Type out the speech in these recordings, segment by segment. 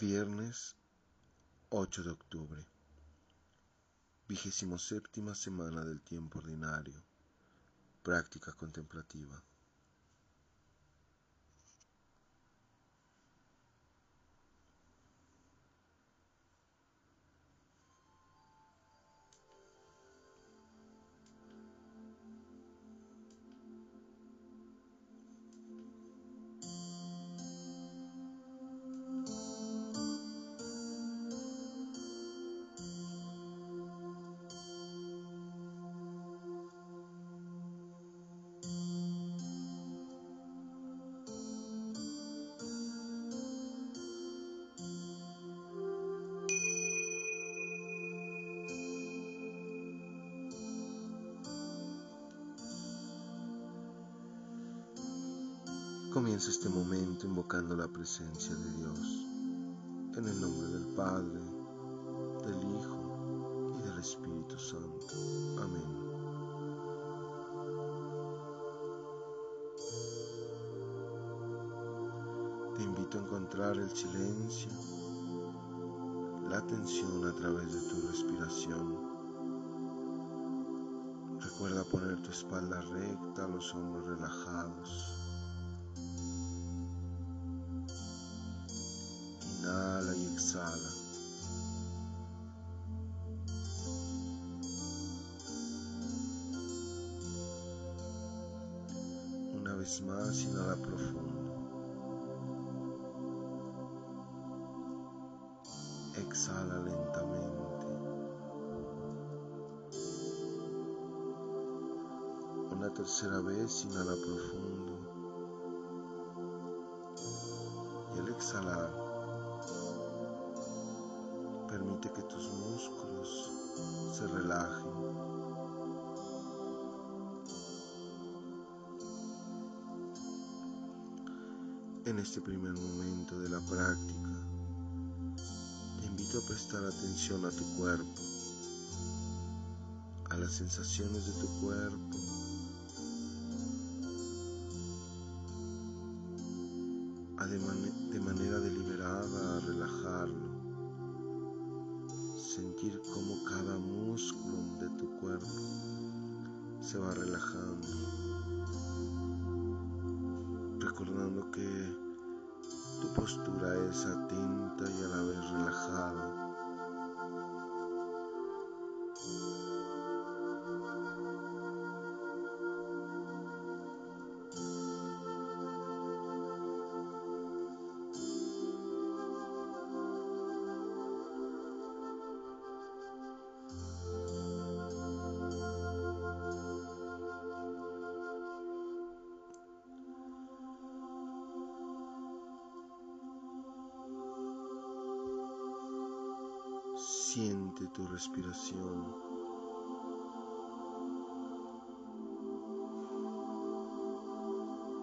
Viernes 8 de octubre, vigésimo séptima semana del tiempo ordinario, práctica contemplativa. Comienza este momento invocando la presencia de Dios, en el nombre del Padre, del Hijo y del Espíritu Santo. Amén. Te invito a encontrar el silencio, la atención a través de tu respiración. Recuerda poner tu espalda recta, los hombros relajados. Inhala y exhala. Una vez más, inhala profundo. Exhala lentamente. Una tercera vez, inhala profundo. Y al exhalar, que tus músculos se relajen. En este primer momento de la práctica, te invito a prestar atención a tu cuerpo, a las sensaciones de tu cuerpo, sentir cómo cada músculo de tu cuerpo se va relajando, recordando que tu postura es atenta y a la vez relajada.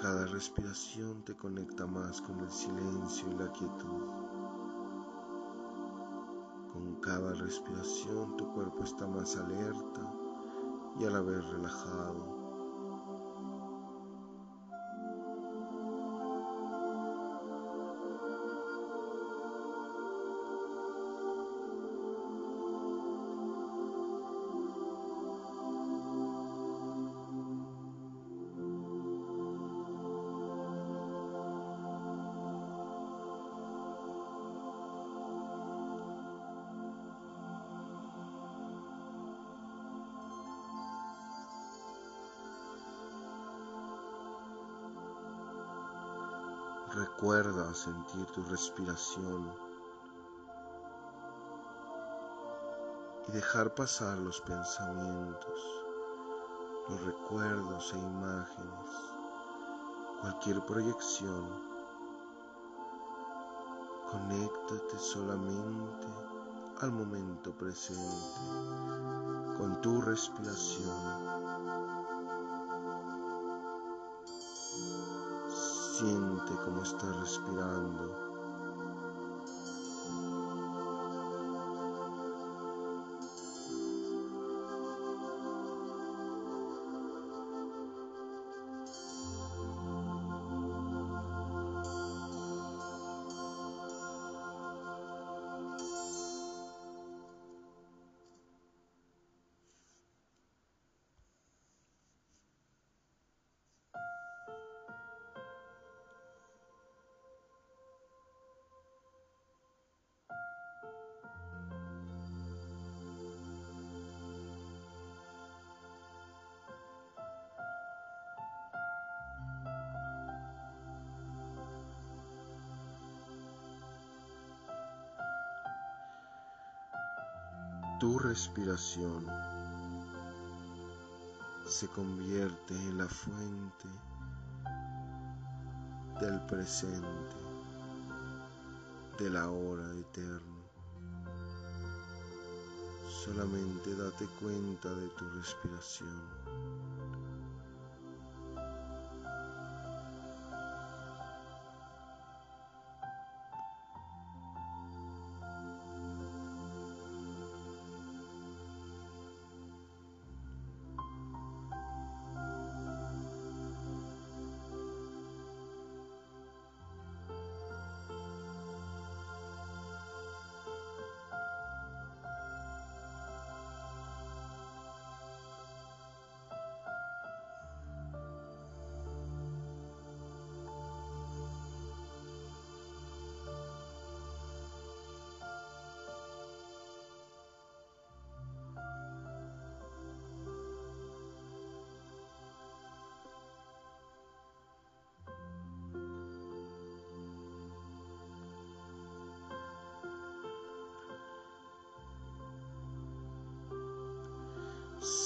Cada respiración te conecta más con el silencio y la quietud. Con cada respiración tu cuerpo está más alerta y a la vez relajado. Recuerda sentir tu respiración y dejar pasar los pensamientos, los recuerdos e imágenes, cualquier proyección. Conéctate solamente al momento presente con tu respiración. Siente cómo estás respirando. Tu respiración se convierte en la fuente del presente, de la hora eterna. Solamente date cuenta de tu respiración.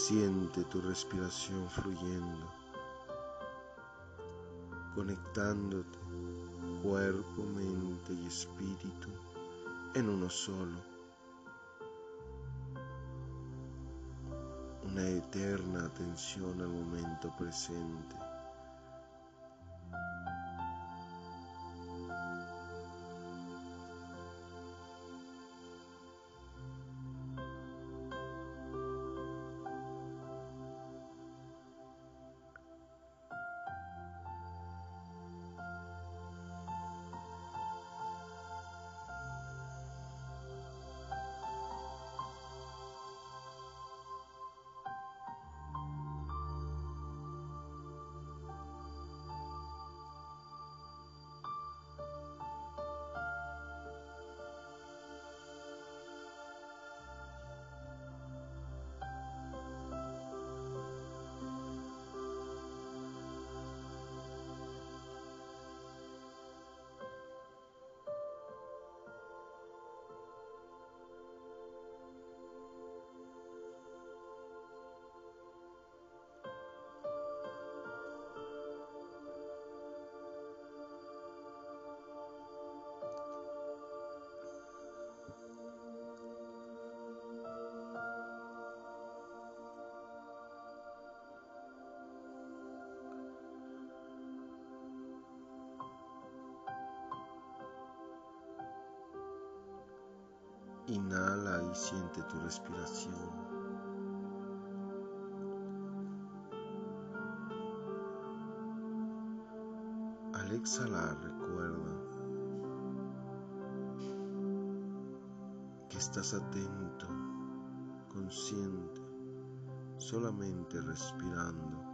Siente tu respiración fluyendo, conectándote cuerpo, mente y espíritu en uno solo. Una eterna atención al momento presente. Inhala y siente tu respiración. Al exhalar recuerda que estás atento, consciente, solamente respirando.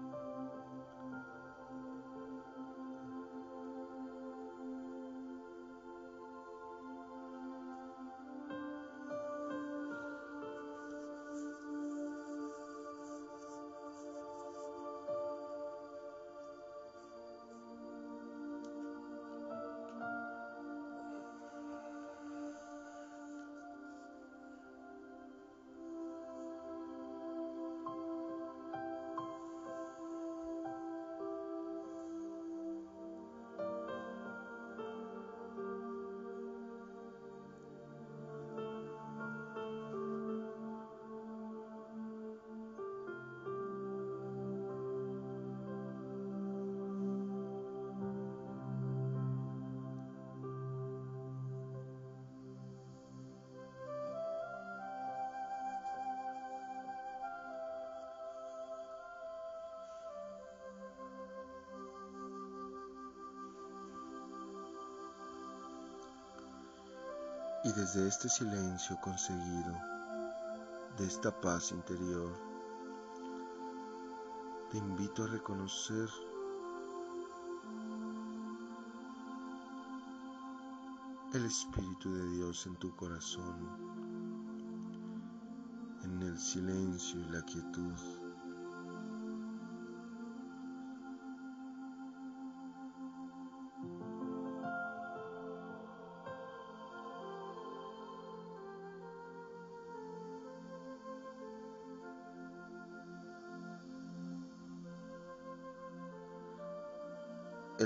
Y desde este silencio conseguido, de esta paz interior, te invito a reconocer el Espíritu de Dios en tu corazón, en el silencio y la quietud.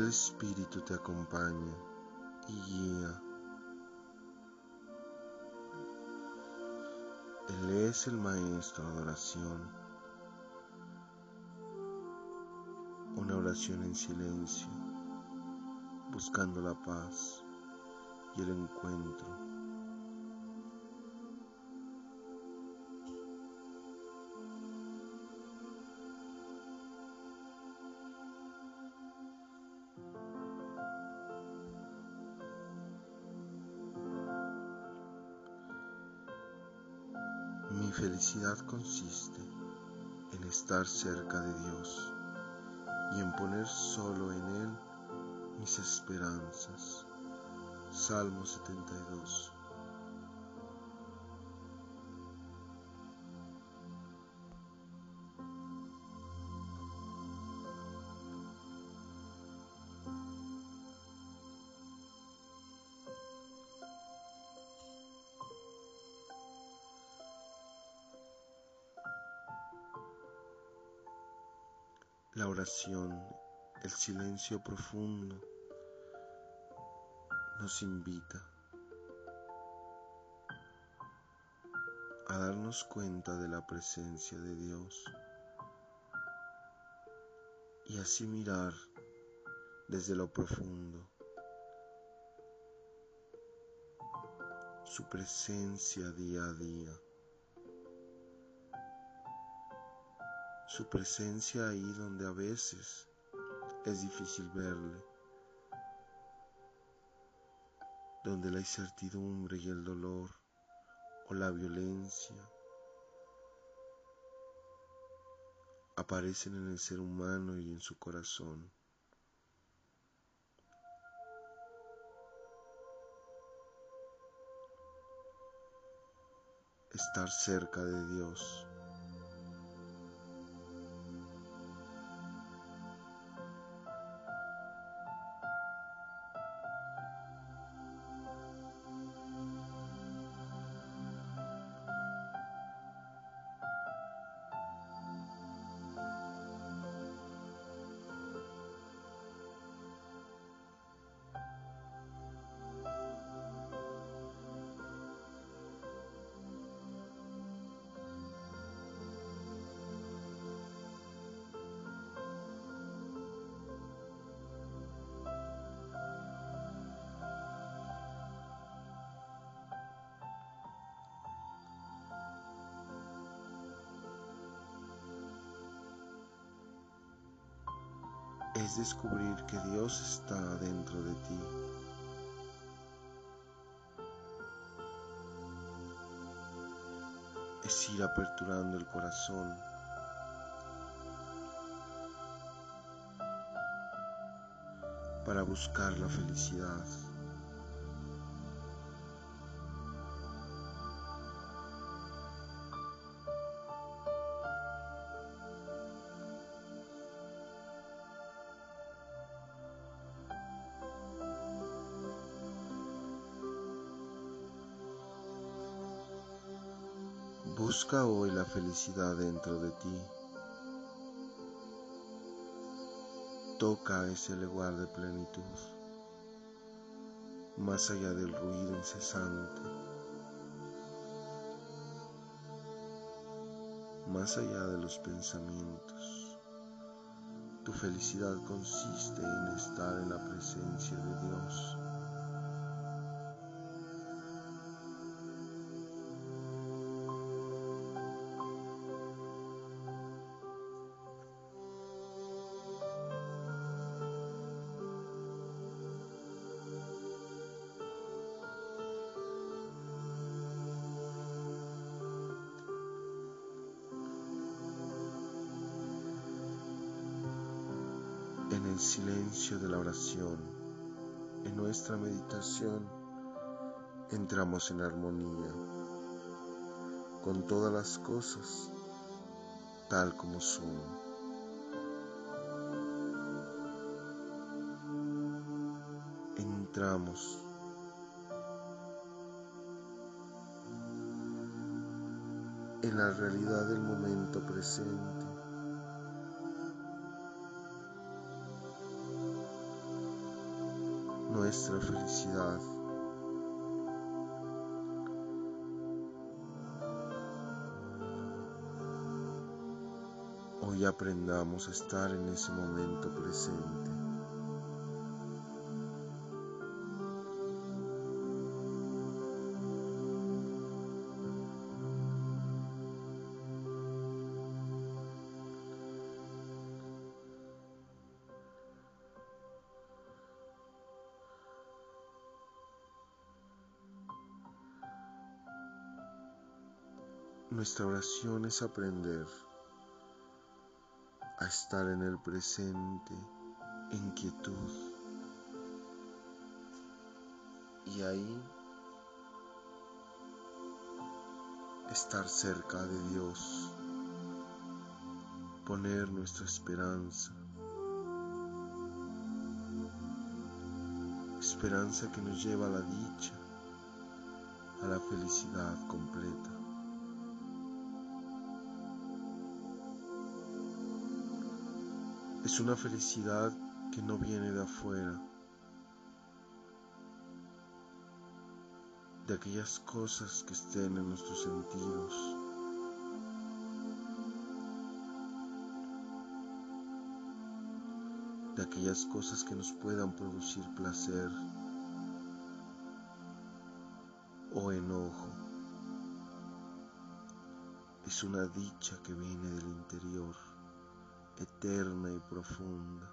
Espíritu te acompaña y guía. Él es el Maestro de oración. Una oración en silencio, buscando la paz y el encuentro Consiste en estar cerca de Dios y en poner solo en Él mis esperanzas. Salmo 72. La oración, el silencio profundo, nos invita a darnos cuenta de la presencia de Dios y así mirar desde lo profundo su presencia día a día. Su presencia ahí donde a veces es difícil verle, donde la incertidumbre y el dolor o la violencia aparecen en el ser humano y en su corazón. Estar cerca de Dios es descubrir que Dios está dentro de ti. Es ir aperturando el corazón. para buscar la felicidad. Busca hoy la felicidad dentro de ti. Toca ese lugar de plenitud, más allá del ruido incesante, más allá de los pensamientos. Tu felicidad consiste en estar en la presencia de Dios. En el silencio de la oración, en nuestra meditación, entramos en armonía con todas las cosas tal como son. Entramos. En la realidad del momento presente nuestra felicidad. Hoy aprendamos a estar en ese momento presente. Nuestra oración es aprender a estar en el presente en quietud. Y ahí estar cerca de Dios, poner nuestra esperanza, esperanza que nos lleva a la dicha, a la felicidad completa. Es una felicidad que no viene de afuera, de aquellas cosas que estén en nuestros sentidos. de aquellas cosas que nos puedan producir placer o enojo. Es una dicha que viene del interior eterna y profunda.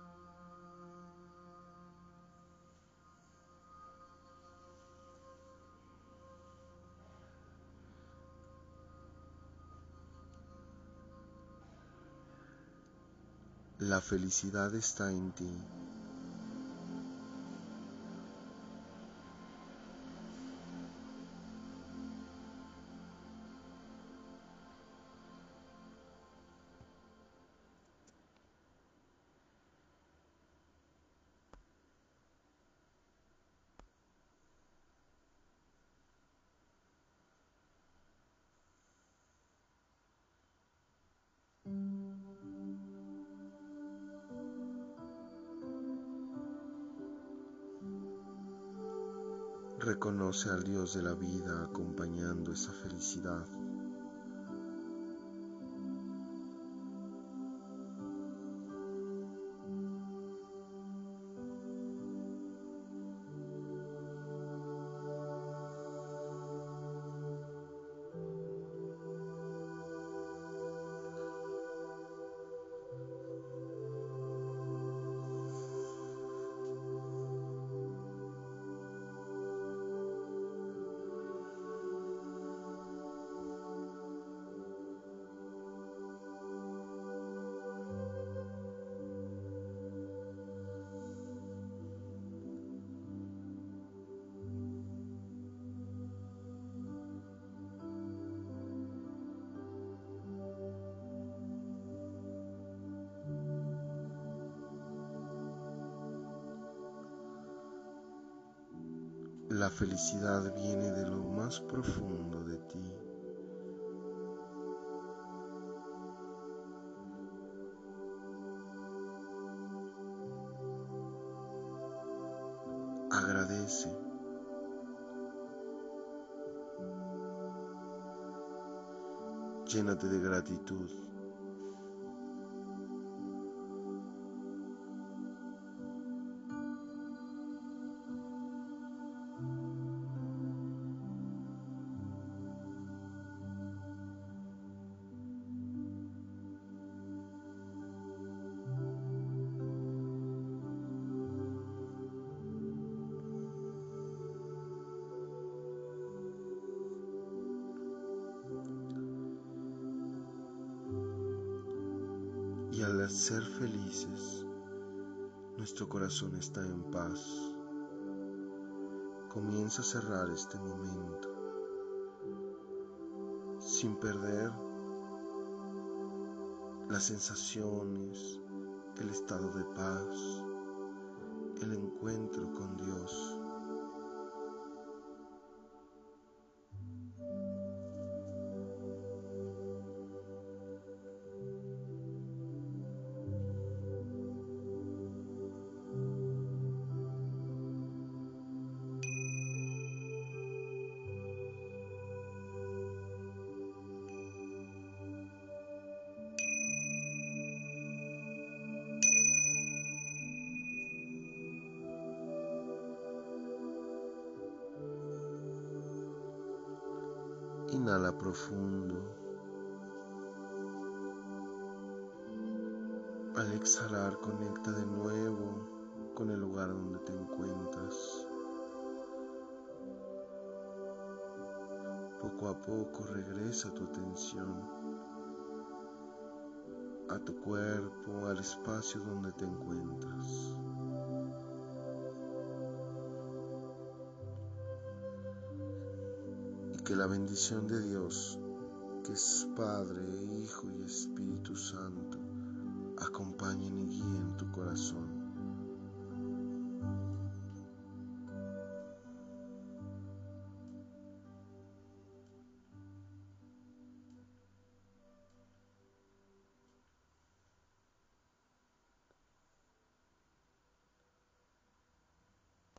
La felicidad está en ti. Reconoce al Dios de la vida acompañando esa felicidad. La felicidad viene de lo más profundo de ti. Agradece. Llénate de gratitud. Al ser felices, nuestro corazón está en paz. Comienza a cerrar este momento sin perder las sensaciones, el estado de paz, el encuentro con Dios. Inhala profundo. Al exhalar, conecta de nuevo con el lugar donde te encuentras. Poco a poco regresa tu atención a tu cuerpo, al espacio donde te encuentras. La bendición de Dios, que es Padre, Hijo y Espíritu Santo, acompañen y guíen tu corazón